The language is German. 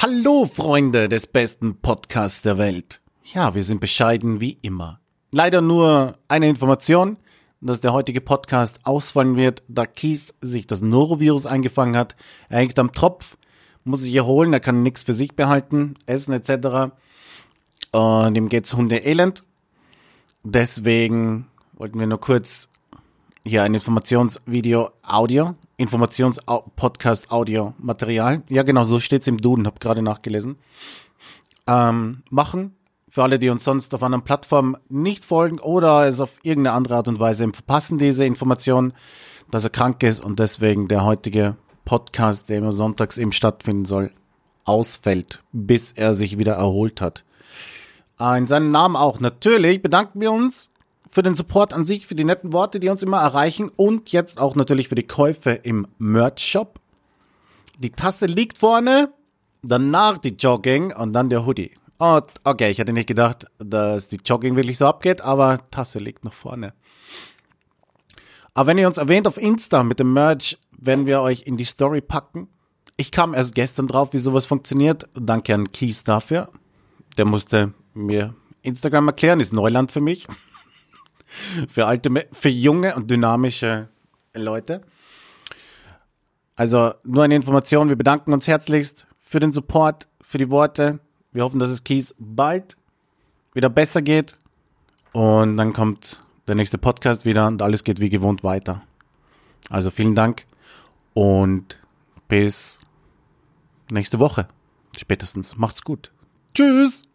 Hallo Freunde des besten Podcasts der Welt. Ja, wir sind bescheiden wie immer. Leider nur eine Information, dass der heutige Podcast ausfallen wird, da Kies sich das Norovirus eingefangen hat. Er hängt am Tropf, muss sich erholen, er kann nichts für sich behalten, essen etc. Und ihm geht's Hunde elend. Deswegen wollten wir nur kurz hier ein Informationsvideo Audio, Informations-Podcast Audio Material. Ja, genau, so steht's im Duden, hab gerade nachgelesen. Ähm, machen. Für alle, die uns sonst auf anderen Plattformen nicht folgen oder es auf irgendeine andere Art und Weise verpassen, diese Information, dass er krank ist und deswegen der heutige Podcast, der immer sonntags eben stattfinden soll, ausfällt, bis er sich wieder erholt hat. Äh, in seinem Namen auch. Natürlich bedanken wir uns für den Support an sich, für die netten Worte, die uns immer erreichen und jetzt auch natürlich für die Käufe im Merch-Shop. Die Tasse liegt vorne, danach die Jogging und dann der Hoodie. Oh, okay, ich hatte nicht gedacht, dass die Jogging wirklich so abgeht, aber Tasse liegt noch vorne. Aber wenn ihr uns erwähnt auf Insta mit dem Merch, werden wir euch in die Story packen. Ich kam erst gestern drauf, wie sowas funktioniert. Danke an Keys dafür. Der musste mir Instagram erklären, ist Neuland für mich für alte, für junge und dynamische Leute. Also nur eine Information. Wir bedanken uns herzlichst für den Support, für die Worte. Wir hoffen, dass es Kies bald wieder besser geht. Und dann kommt der nächste Podcast wieder und alles geht wie gewohnt weiter. Also vielen Dank und bis nächste Woche. Spätestens. Macht's gut. Tschüss.